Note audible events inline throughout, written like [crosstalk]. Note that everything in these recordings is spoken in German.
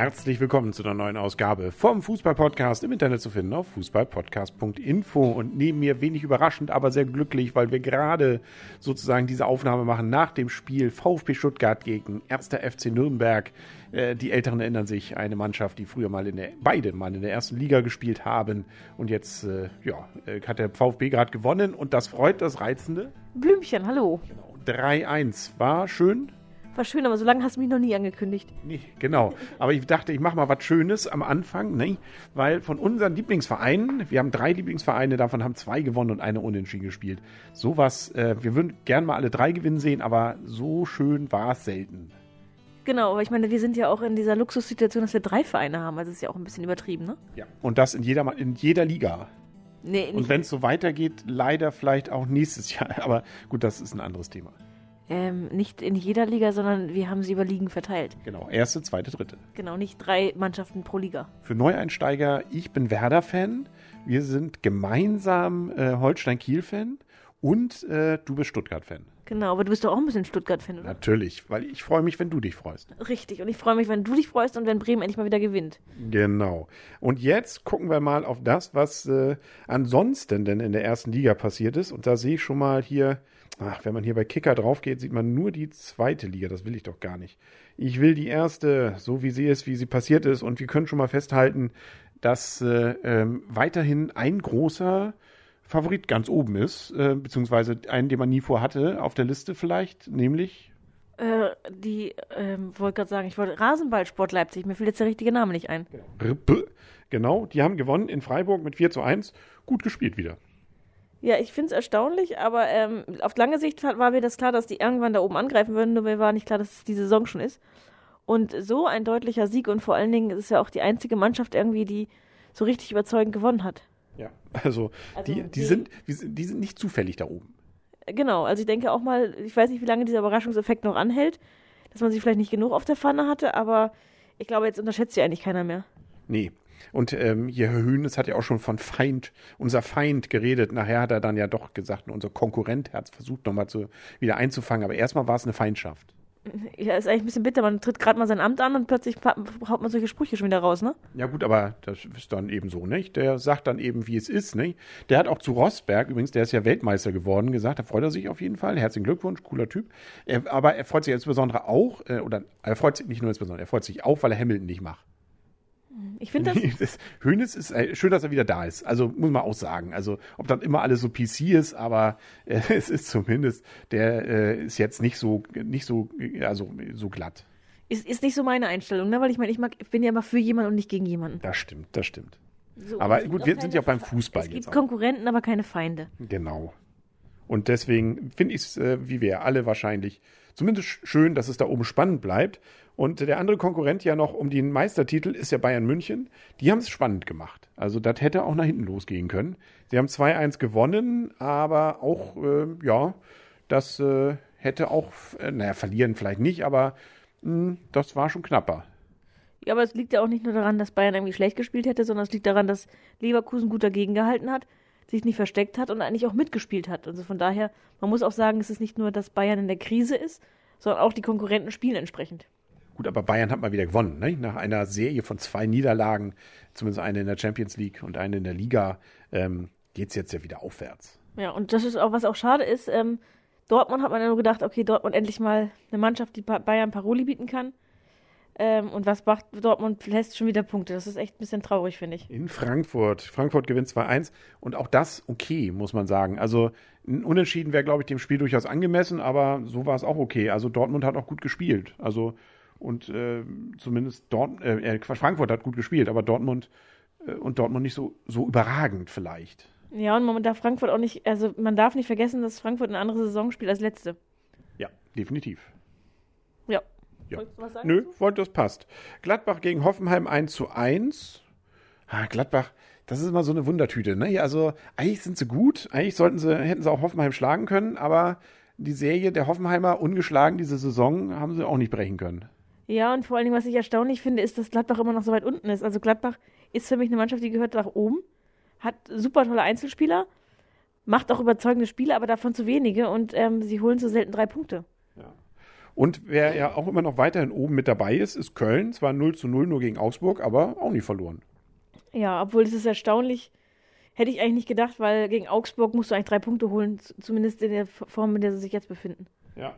Herzlich willkommen zu einer neuen Ausgabe vom Fußballpodcast im Internet zu finden auf fußballpodcast.info und neben mir wenig überraschend, aber sehr glücklich, weil wir gerade sozusagen diese Aufnahme machen nach dem Spiel VfB Stuttgart gegen 1. FC Nürnberg. Äh, die Älteren erinnern sich, eine Mannschaft, die früher mal in der, beide mal in der ersten Liga gespielt haben und jetzt, äh, ja, äh, hat der VfB gerade gewonnen und das freut das Reizende. Blümchen, hallo. Genau. 3-1 war schön. War schön, aber so lange hast du mich noch nie angekündigt. Nee, genau. Aber ich dachte, ich mache mal was Schönes am Anfang, ne? weil von unseren Lieblingsvereinen, wir haben drei Lieblingsvereine, davon haben zwei gewonnen und eine unentschieden gespielt. Sowas, äh, wir würden gern mal alle drei gewinnen sehen, aber so schön war es selten. Genau, aber ich meine, wir sind ja auch in dieser Luxussituation, dass wir drei Vereine haben. Also ist ja auch ein bisschen übertrieben, ne? Ja. Und das in jeder, in jeder Liga. Nee, und wenn es so weitergeht, leider vielleicht auch nächstes [laughs] Jahr. Aber gut, das ist ein anderes Thema. Ähm, nicht in jeder Liga, sondern wir haben sie über Ligen verteilt. Genau, erste, zweite, dritte. Genau, nicht drei Mannschaften pro Liga. Für Neueinsteiger, ich bin Werder-Fan. Wir sind gemeinsam äh, Holstein-Kiel-Fan. Und äh, du bist Stuttgart-Fan. Genau, aber du bist doch auch ein bisschen Stuttgart-Fan, oder? Natürlich, weil ich freue mich, wenn du dich freust. Richtig, und ich freue mich, wenn du dich freust und wenn Bremen endlich mal wieder gewinnt. Genau. Und jetzt gucken wir mal auf das, was äh, ansonsten denn in der ersten Liga passiert ist. Und da sehe ich schon mal hier Ach, wenn man hier bei Kicker drauf geht, sieht man nur die zweite Liga. Das will ich doch gar nicht. Ich will die erste, so wie sie ist, wie sie passiert ist. Und wir können schon mal festhalten, dass äh, ähm, weiterhin ein großer Favorit ganz oben ist, äh, beziehungsweise einen, den man nie vorhatte auf der Liste vielleicht, nämlich äh, die, ähm, wollte gerade sagen, ich wollte Rasenballsport Leipzig, mir fiel jetzt der richtige Name nicht ein. Genau, die haben gewonnen in Freiburg mit 4 zu 1. Gut gespielt wieder. Ja, ich finde es erstaunlich, aber ähm, auf lange Sicht war mir das klar, dass die irgendwann da oben angreifen würden, nur mir war nicht klar, dass es die Saison schon ist. Und so ein deutlicher Sieg und vor allen Dingen ist es ja auch die einzige Mannschaft irgendwie, die so richtig überzeugend gewonnen hat. Ja, also, also die, die, die, sind, die sind nicht zufällig da oben. Genau, also ich denke auch mal, ich weiß nicht, wie lange dieser Überraschungseffekt noch anhält, dass man sich vielleicht nicht genug auf der Pfanne hatte, aber ich glaube, jetzt unterschätzt sie eigentlich keiner mehr. Nee, und ähm, hier Herr Höhnes hat ja auch schon von Feind, unser Feind geredet. Nachher hat er dann ja doch gesagt, unser Konkurrent hat es versucht nochmal zu, wieder einzufangen. Aber erstmal war es eine Feindschaft. Ja, ist eigentlich ein bisschen bitter. Man tritt gerade mal sein Amt an und plötzlich haut man solche Sprüche schon wieder raus, ne? Ja, gut, aber das ist dann eben so, nicht? Der sagt dann eben, wie es ist, nicht? Der hat auch zu Rosberg, übrigens, der ist ja Weltmeister geworden, gesagt, da freut er sich auf jeden Fall. Herzlichen Glückwunsch, cooler Typ. Er, aber er freut sich insbesondere auch, äh, oder er freut sich nicht nur insbesondere, er freut sich auch, weil er Hamilton nicht macht. Ich finde das, das. Hönes ist äh, schön, dass er wieder da ist. Also muss man auch sagen. Also ob dann immer alles so PC ist, aber äh, [laughs] es ist zumindest, der äh, ist jetzt nicht so, nicht so, also so glatt. Ist, ist nicht so meine Einstellung, ne? Weil ich meine, ich mag, ich bin ja immer für jemanden und nicht gegen jemanden. Das stimmt, das stimmt. So, aber gut, wir sind ja auch beim Fußball es jetzt. Es gibt Konkurrenten, aber keine Feinde. Genau. Und deswegen finde ich es, äh, wie wir alle wahrscheinlich, zumindest schön, dass es da oben spannend bleibt. Und der andere Konkurrent ja noch um den Meistertitel ist ja Bayern München. Die haben es spannend gemacht. Also das hätte auch nach hinten losgehen können. Sie haben 2-1 gewonnen, aber auch, äh, ja, das äh, hätte auch, äh, naja, verlieren vielleicht nicht, aber mh, hm, das war schon knapper. Ja, aber es liegt ja auch nicht nur daran, dass Bayern irgendwie schlecht gespielt hätte, sondern es liegt daran, dass Leverkusen gut dagegen gehalten hat, sich nicht versteckt hat und eigentlich auch mitgespielt hat. Also von daher, man muss auch sagen, es ist nicht nur, dass Bayern in der Krise ist, sondern auch die Konkurrenten spielen entsprechend. Gut, aber Bayern hat mal wieder gewonnen, ne? Nach einer Serie von zwei Niederlagen, zumindest eine in der Champions League und eine in der Liga, ähm, geht es jetzt ja wieder aufwärts. Ja, und das ist auch, was auch schade ist, ähm, Dortmund hat man ja nur gedacht, okay, Dortmund endlich mal eine Mannschaft, die Bayern Paroli bieten kann. Ähm, und was macht Dortmund? Lässt schon wieder Punkte. Das ist echt ein bisschen traurig, finde ich. In Frankfurt. Frankfurt gewinnt 2-1. Und auch das okay, muss man sagen. Also ein Unentschieden wäre, glaube ich, dem Spiel durchaus angemessen, aber so war es auch okay. Also Dortmund hat auch gut gespielt. Also und äh, zumindest dort, äh, äh Frankfurt hat gut gespielt, aber Dortmund äh, und Dortmund nicht so, so überragend vielleicht. Ja, und man darf Frankfurt auch nicht, also man darf nicht vergessen, dass Frankfurt eine andere Saison spielt als letzte. Ja, definitiv. Ja. ja. Wolltest du was sagen? Nö, wollte, das passt. Gladbach gegen Hoffenheim 1 zu 1. Ah, Gladbach, das ist immer so eine Wundertüte, ne? Also, eigentlich sind sie gut, eigentlich sollten sie, hätten sie auch Hoffenheim schlagen können, aber die Serie der Hoffenheimer ungeschlagen diese Saison haben sie auch nicht brechen können. Ja, und vor allen Dingen, was ich erstaunlich finde, ist, dass Gladbach immer noch so weit unten ist. Also Gladbach ist für mich eine Mannschaft, die gehört nach oben, hat super tolle Einzelspieler, macht auch überzeugende Spiele, aber davon zu wenige und ähm, sie holen so selten drei Punkte. Und wer ja auch immer noch weiterhin oben mit dabei ist, ist Köln. Zwar 0 zu 0 nur gegen Augsburg, aber auch nie verloren. Ja, obwohl es ist erstaunlich. Hätte ich eigentlich nicht gedacht, weil gegen Augsburg musst du eigentlich drei Punkte holen, zumindest in der Form, in der sie sich jetzt befinden. Ja.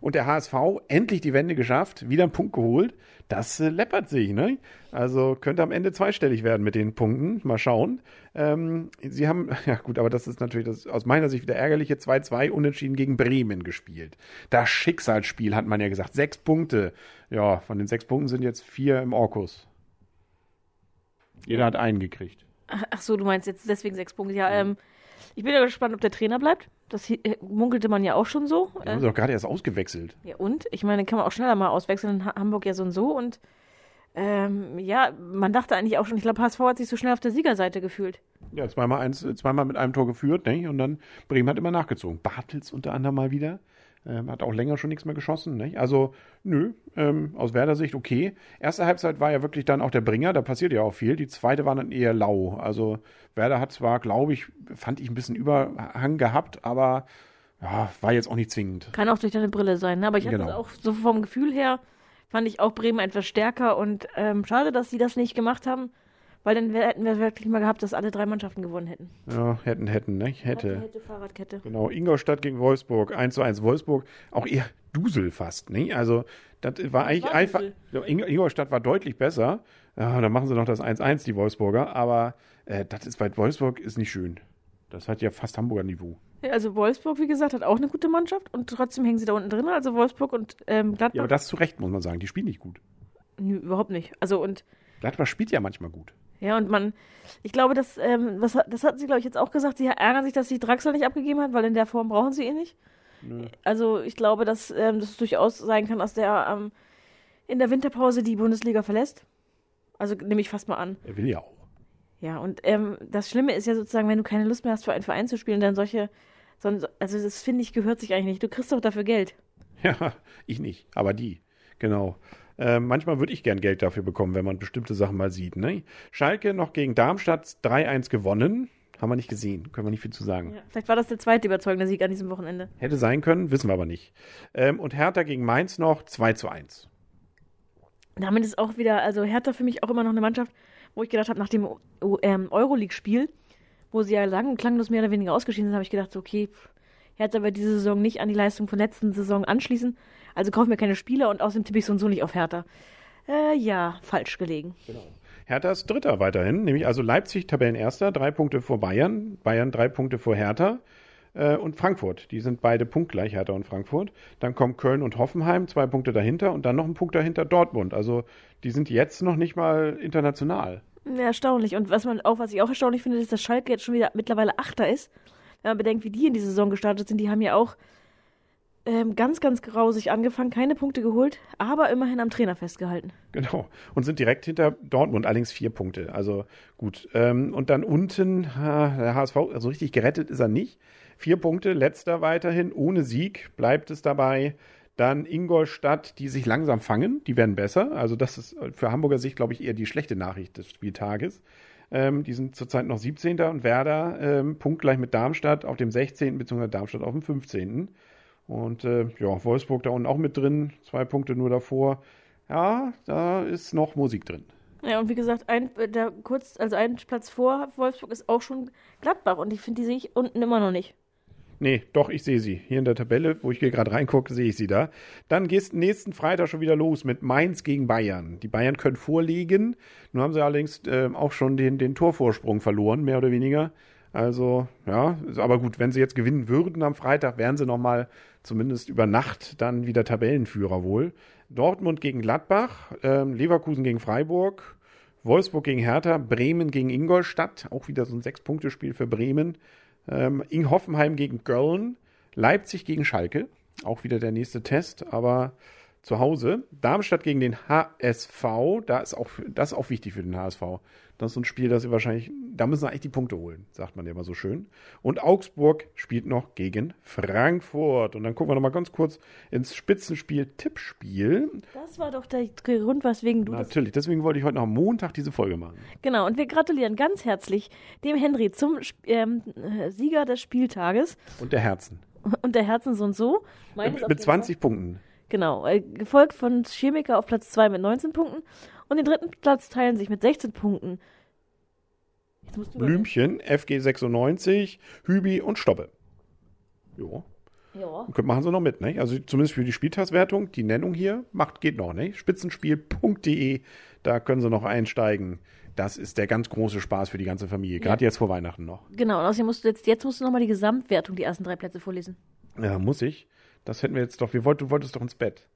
Und der HSV endlich die Wende geschafft, wieder einen Punkt geholt. Das äh, läppert sich, ne? Also könnte am Ende zweistellig werden mit den Punkten. Mal schauen. Ähm, sie haben, [laughs] ja gut, aber das ist natürlich das, aus meiner Sicht wieder ärgerliche 2-2 unentschieden gegen Bremen gespielt. Das Schicksalsspiel hat man ja gesagt. Sechs Punkte. Ja, von den sechs Punkten sind jetzt vier im Orkus. Jeder hat einen gekriegt. Ach so, du meinst jetzt deswegen sechs Punkte. Ja, ähm, ich bin ja gespannt, ob der Trainer bleibt. Das äh, munkelte man ja auch schon so. Den haben sie doch gerade erst ausgewechselt. Ja, und? Ich meine, kann man auch schneller mal auswechseln in Ha- Hamburg ja so und so. Und ähm, ja, man dachte eigentlich auch schon, ich glaube, HSV hat sich so schnell auf der Siegerseite gefühlt. Ja, zweimal, eins, zweimal mit einem Tor geführt, ne? Und dann Bremen hat immer nachgezogen. Bartels unter anderem mal wieder. Ähm, hat auch länger schon nichts mehr geschossen. Ne? Also, nö, ähm, aus Werder Sicht okay. Erste Halbzeit war ja wirklich dann auch der Bringer, da passiert ja auch viel. Die zweite war dann eher lau. Also, Werder hat zwar, glaube ich, fand ich ein bisschen Überhang gehabt, aber ja, war jetzt auch nicht zwingend. Kann auch durch deine Brille sein, ne? aber ich hatte Genau. auch so vom Gefühl her, fand ich auch Bremen etwas stärker und ähm, schade, dass sie das nicht gemacht haben, weil dann hätten wir wirklich mal gehabt, dass alle drei Mannschaften gewonnen hätten. Ja, hätten, hätten, ne? Hätte. Hätte, Fahrradkette. Genau, Ingolstadt gegen Wolfsburg, 1 zu 1 Wolfsburg, auch eher Dusel fast, ne? Also, das war eigentlich war einfach. Ing Ingolstadt war deutlich besser. Ja, dann machen sie noch das 1-1, die Wolfsburger, aber äh, das ist bei Wolfsburg ist nicht schön. Das hat ja fast Hamburger Niveau. Also Wolfsburg, wie gesagt, hat auch eine gute Mannschaft und trotzdem hängen sie da unten drin. Also Wolfsburg und ähm, Gladbach. Ja, aber das zu Recht, muss man sagen. Die spielen nicht gut. Nö, überhaupt nicht. Also und Gladbach spielt ja manchmal gut. Ja, und man, ich glaube, das, ähm, was, hat- das hatten sie, glaube ich, jetzt auch gesagt. Sie ärgern sich, dass sie Draxler nicht abgegeben hat, weil in der Form brauchen sie ihn nicht. Also ich glaube, dass ähm, das durchaus sein kann, dass der ähm, in der Winterpause die Bundesliga verlässt. Also nehme ich fast mal an. Er will ja auch. Ja, und ähm, das Schlimme ist ja sozusagen, wenn du keine Lust mehr hast, für einen Verein zu spielen, dann solche, so, also das finde ich, gehört sich eigentlich nicht. Du kriegst doch dafür Geld. Ja, [laughs] ich nicht, aber die. Genau. Äh, manchmal würde ich gern Geld dafür bekommen, wenn man bestimmte Sachen mal sieht. Ne? Schalke noch gegen Darmstadt 3-1 gewonnen. Haben wir nicht gesehen. Können wir nicht viel zu sagen. Ja. Vielleicht war das der zweite überzeugende Sieg an diesem Wochenende. Hätte sein können, wissen wir aber nicht. Ähm, und Hertha gegen Mainz noch 2 zu 1. Damit ist auch wieder, also Hertha für mich auch immer noch eine Mannschaft, wo ich gedacht habe, nach dem ähm, Euroleague-Spiel, wo sie ja lang und klanglos mehr oder weniger ausgeschieden sind, habe ich gedacht, okay, pff, Hertha wird diese Saison nicht an die Leistung von letzten Saison anschließen. Also kaufen wir keine Spieler und außerdem tippe ich so und so nicht auf Hertha. Äh, ja, falsch gelegen. Hertha ist Dritter weiterhin, nämlich also Leipzig Tabellenerster, drei Punkte vor Bayern, Bayern drei Punkte vor Hertha äh, und Frankfurt. Die sind beide punktgleich, Hertha und Frankfurt. Dann kommen Köln und Hoffenheim, zwei Punkte dahinter und dann noch ein Punkt dahinter Dortmund. Also die sind jetzt noch nicht mal international. Ja, erstaunlich. Und was man auch, was ich auch erstaunlich finde, ist, dass Schalke jetzt schon wieder mittlerweile Achter ist. Wenn man bedenkt, wie die in die Saison gestartet sind, die haben ja auch ähm, ganz, ganz grausig angefangen, keine Punkte geholt, aber immerhin am Trainer festgehalten. Genau. Und sind direkt hinter Dortmund, allerdings vier Punkte. Also gut. Ähm, und dann unten, ha, der HSV, also richtig gerettet ist er nicht. Vier Punkte, letzter weiterhin, ohne Sieg, bleibt es dabei. Dann Ingolstadt, die sich langsam fangen, die werden besser. Also das ist für Hamburger Sicht, glaube ich, eher die schlechte Nachricht des Spieltages. Ähm, die sind zurzeit noch 17. und Werder ähm, punktgleich mit Darmstadt auf dem 16. beziehungsweise Darmstadt auf dem 15. Und äh, ja, Wolfsburg da unten auch mit drin, zwei Punkte nur davor. Ja, da ist noch Musik drin. Ja, und wie gesagt, ein, äh, der kurz, also ein Platz vor Wolfsburg ist auch schon Gladbach und ich finde, die sehe ich unten immer noch nicht. Nee, doch, ich sehe sie. Hier in der Tabelle, wo ich hier gerade reingucke, sehe ich sie da. Dann geht nächsten Freitag schon wieder los mit Mainz gegen Bayern. Die Bayern können vorlegen. Nun haben sie allerdings äh, auch schon den, den Torvorsprung verloren, mehr oder weniger. Also, ja, aber gut, wenn sie jetzt gewinnen würden am Freitag, wären sie nochmal zumindest über Nacht dann wieder Tabellenführer wohl. Dortmund gegen Gladbach, ähm, Leverkusen gegen Freiburg, Wolfsburg gegen Hertha, Bremen gegen Ingolstadt, auch wieder so ein Sechs-Punkte-Spiel für Bremen. Ähm, Ing Hoffenheim gegen Köln, Leipzig gegen Schalke, auch wieder der nächste Test, aber zu Hause. Darmstadt gegen den HSV, da ist auch, das ist auch wichtig für den HSV. Das ist so ein Spiel, das sie wahrscheinlich, da müssen sie eigentlich die Punkte holen, sagt man ja immer so schön. Und Augsburg spielt noch gegen Frankfurt. Und dann gucken wir noch mal ganz kurz ins Spitzenspiel Tippspiel. Das war doch der Grund, weswegen du das. Natürlich, deswegen wollte ich heute noch am Montag diese Folge machen. Genau, und wir gratulieren ganz herzlich dem Henry zum Sp- ähm, äh, Sieger des Spieltages Und der Herzen. und der Herzen so und so. Meines Mit jeden 20 Punkten. Genau, äh, gefolgt von Chemiker auf Platz 2 mit 19 Punkten und den dritten Platz teilen sich mit 16 Punkten. Blümchen, FG96, Hübi und Stoppe. Jo. Ja. Machen sie noch mit, ne? Also zumindest für die Spieltagswertung, die Nennung hier macht, geht noch, ne? Spitzenspiel.de, da können sie noch einsteigen. Das ist der ganz große Spaß für die ganze Familie, gerade ja. jetzt vor Weihnachten noch. Genau, und außerdem musst du jetzt, jetzt musst du nochmal die Gesamtwertung, die ersten drei Plätze vorlesen. Ja, muss ich. Das hätten wir jetzt doch, wir wollt, du wolltest doch ins Bett.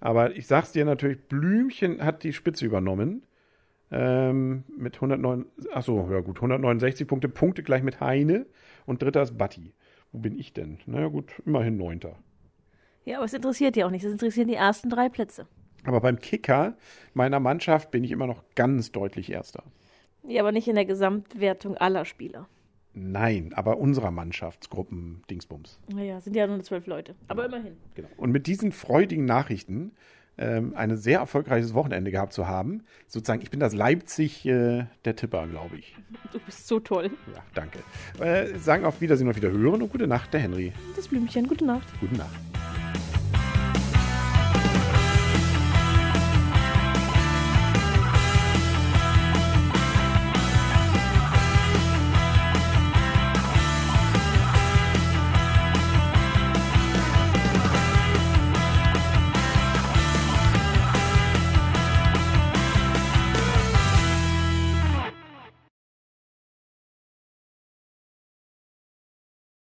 Aber ich sag's dir natürlich, Blümchen hat die Spitze übernommen. Ähm, mit 109, achso, ja gut, 169 Punkte, Punkte gleich mit Heine und dritter ist Batti. Wo bin ich denn? Naja gut, immerhin neunter. Ja, aber es interessiert die auch nicht. Es interessieren die ersten drei Plätze. Aber beim Kicker meiner Mannschaft bin ich immer noch ganz deutlich Erster. Ja, aber nicht in der Gesamtwertung aller Spieler. Nein, aber unserer Mannschaftsgruppen Dingsbums. Naja, sind ja nur zwölf Leute. Aber genau. immerhin. Genau. Und mit diesen freudigen Nachrichten ähm, ein sehr erfolgreiches Wochenende gehabt zu haben. Sozusagen, ich bin das Leipzig äh, der Tipper, glaube ich. [laughs] Du bist so toll. Ja, danke. Äh, sagen auf Wiedersehen und Wiederhören und gute Nacht, der Henry. Das Blümchen, gute Nacht. Gute Nacht.